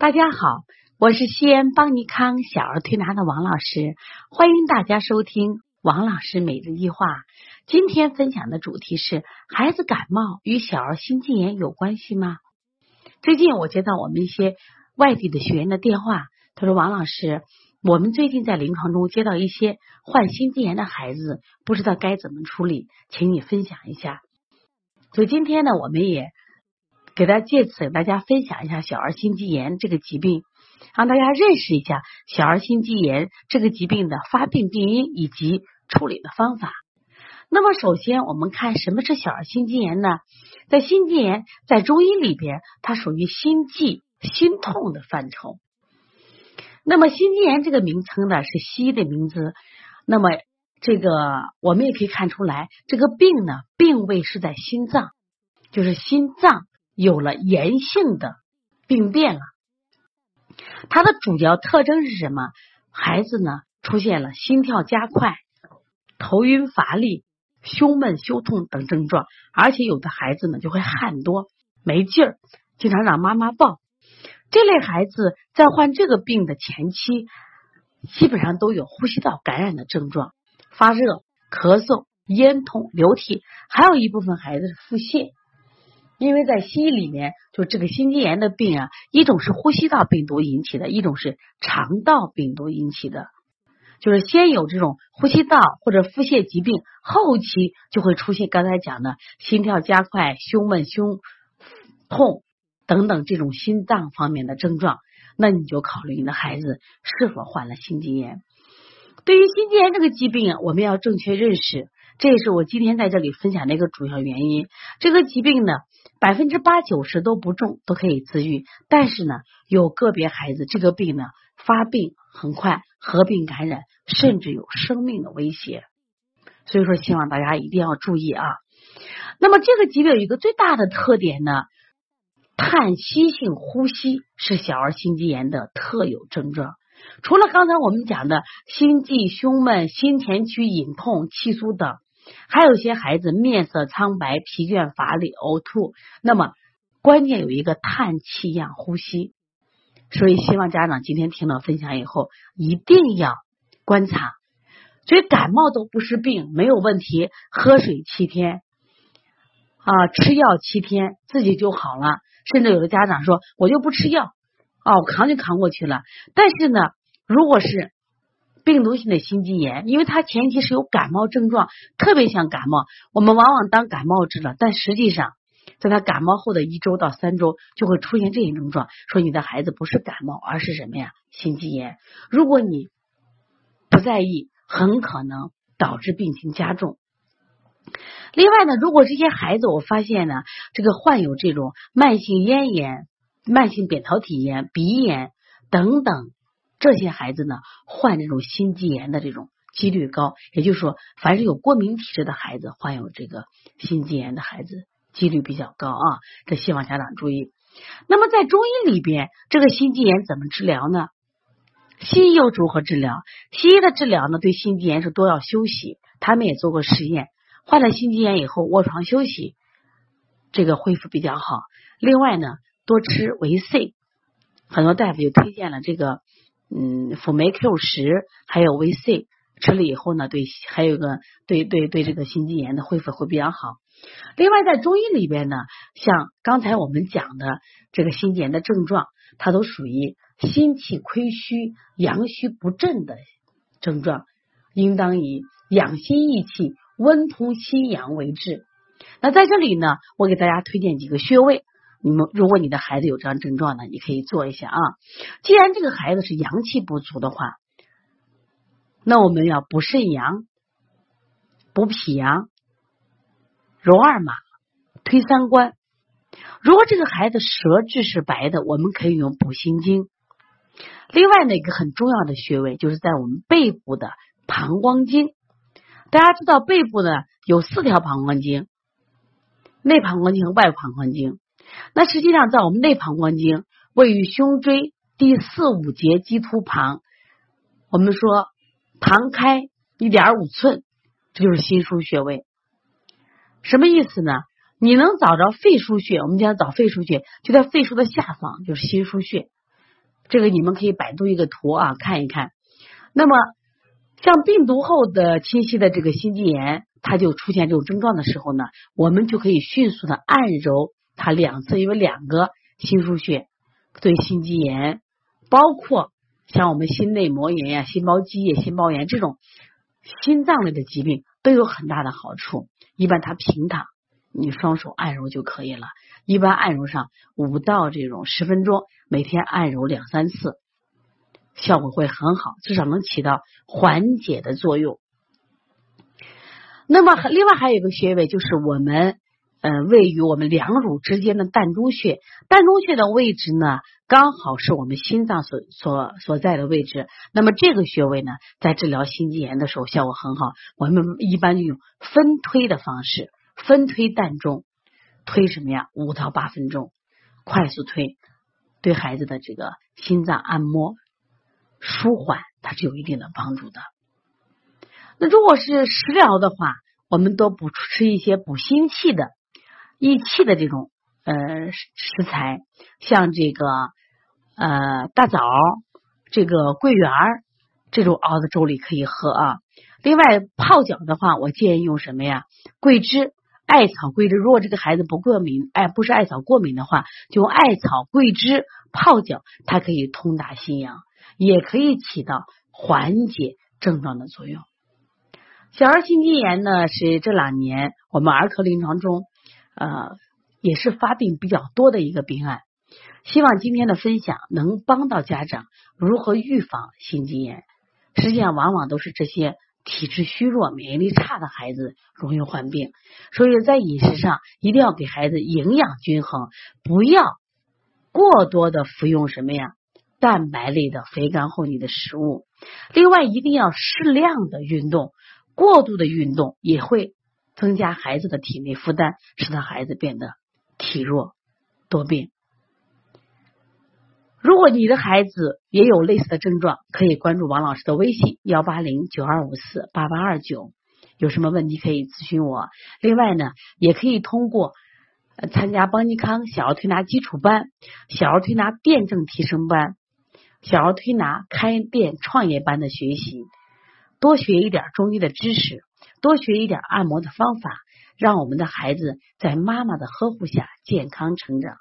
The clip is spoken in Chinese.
大家好，我是西安邦尼康小儿推拿的王老师，欢迎大家收听王老师每日一话。今天分享的主题是：孩子感冒与小儿心肌炎有关系吗？最近我接到我们一些外地的学员的电话，他说：“王老师，我们最近在临床中接到一些患心肌炎的孩子，不知道该怎么处理，请你分享一下。”所以今天呢，我们也。给大家借此给大家分享一下小儿心肌炎这个疾病，让大家认识一下小儿心肌炎这个疾病的发病病因以及处理的方法。那么，首先我们看什么是小儿心肌炎呢？在心肌炎在中医里边，它属于心悸、心痛的范畴。那么，心肌炎这个名称呢是西医的名字。那么，这个我们也可以看出来，这个病呢，病位是在心脏，就是心脏。有了炎性的病变了，它的主要特征是什么？孩子呢出现了心跳加快、头晕乏力、胸闷胸痛等症状，而且有的孩子呢就会汗多、没劲儿，经常让妈妈抱。这类孩子在患这个病的前期，基本上都有呼吸道感染的症状，发热、咳嗽、咽痛、流涕，还有一部分孩子是腹泻。因为在西医里面，就这个心肌炎的病啊，一种是呼吸道病毒引起的，一种是肠道病毒引起的。就是先有这种呼吸道或者腹泻疾病，后期就会出现刚才讲的心跳加快、胸闷、胸痛等等这种心脏方面的症状。那你就考虑你的孩子是否患了心肌炎。对于心肌炎这个疾病，我们要正确认识。这也是我今天在这里分享的一个主要原因。这个疾病呢，百分之八九十都不重，都可以自愈。但是呢，有个别孩子这个病呢发病很快，合并感染，甚至有生命的威胁。所以说，希望大家一定要注意啊。那么，这个疾病有一个最大的特点呢，叹息性呼吸是小儿心肌炎的特有症状。除了刚才我们讲的心悸、胸闷、心前区隐痛、气促等。还有些孩子面色苍白、疲倦乏力、呕吐，那么关键有一个叹气样呼吸，所以希望家长今天听了分享以后一定要观察。所以感冒都不是病，没有问题，喝水七天啊，吃药七天，自己就好了。甚至有的家长说，我就不吃药啊，我扛就扛过去了。但是呢，如果是病毒性的心肌炎，因为它前期是有感冒症状，特别像感冒，我们往往当感冒治了，但实际上，在他感冒后的一周到三周就会出现这些症状，说你的孩子不是感冒，而是什么呀？心肌炎。如果你不在意，很可能导致病情加重。另外呢，如果这些孩子我发现呢，这个患有这种慢性咽炎、慢性扁桃体炎、鼻炎等等。这些孩子呢，患这种心肌炎的这种几率高，也就是说，凡是有过敏体质的孩子，患有这个心肌炎的孩子几率比较高啊。这希望家长注意。那么在中医里边，这个心肌炎怎么治疗呢？西医又如何治疗？西医的治疗呢，对心肌炎是多要休息。他们也做过实验，患了心肌炎以后卧床休息，这个恢复比较好。另外呢，多吃维 C，很多大夫就推荐了这个。嗯，辅酶 Q 十还有维 C 吃了以后呢，对，还有个对对对这个心肌炎的恢复会比较好。另外，在中医里边呢，像刚才我们讲的这个心肌炎的症状，它都属于心气亏虚、阳虚不振的症状，应当以养心益气、温通心阳为治。那在这里呢，我给大家推荐几个穴位。你们，如果你的孩子有这样症状呢，你可以做一下啊。既然这个孩子是阳气不足的话，那我们要补肾阳、补脾阳、揉二马、推三关。如果这个孩子舌质是白的，我们可以用补心经。另外呢，一个很重要的穴位就是在我们背部的膀胱经。大家知道背部呢有四条膀胱经，内膀胱经和外膀胱经。那实际上，在我们内膀胱经位于胸椎第四五节棘突旁，我们说旁开一点五寸，这就是心腧穴位。什么意思呢？你能找着肺腧穴，我们讲找肺腧穴，就在肺腧的下方，就是心腧穴。这个你们可以百度一个图啊，看一看。那么像病毒后的侵袭的这个心肌炎，它就出现这种症状的时候呢，我们就可以迅速的按揉它两侧有两个心腧穴，对心肌炎，包括像我们心内膜炎呀、心包积液、心包炎这种心脏类的疾病都有很大的好处。一般它平躺，你双手按揉就可以了。一般按揉上五到这种十分钟，每天按揉两三次，效果会很好，至少能起到缓解的作用。那么另外还有一个穴位，就是我们呃位于我们两乳之间的膻中穴。膻中穴的位置呢，刚好是我们心脏所所所在的位置。那么这个穴位呢，在治疗心肌炎的时候效果很好。我们一般用分推的方式，分推膻中。推什么呀？五到八分钟，快速推，对孩子的这个心脏按摩舒缓，它是有一定的帮助的。那如果是食疗的话，我们多补吃一些补心气的益气的这种呃食材，像这个呃大枣、这个桂圆这种熬的粥里可以喝啊。另外泡脚的话，我建议用什么呀？桂枝。艾草、桂枝，如果这个孩子不过敏，哎，不是艾草过敏的话，就用艾草、桂枝泡脚，它可以通达心阳，也可以起到缓解症状的作用。小儿心肌炎呢，是这两年我们儿科临床中呃也是发病比较多的一个病案。希望今天的分享能帮到家长如何预防心肌炎。实际上，往往都是这些。体质虚弱、免疫力差的孩子容易患病，所以在饮食上一定要给孩子营养均衡，不要过多的服用什么呀蛋白类的肥甘厚腻的食物。另外，一定要适量的运动，过度的运动也会增加孩子的体内负担，使得孩子变得体弱多病。如果你的孩子也有类似的症状，可以关注王老师的微信幺八零九二五四八八二九，有什么问题可以咨询我。另外呢，也可以通过参加邦尼康小儿推拿基础班、小儿推拿辩证提升班、小儿推拿开店创业班的学习，多学一点中医的知识，多学一点按摩的方法，让我们的孩子在妈妈的呵护下健康成长。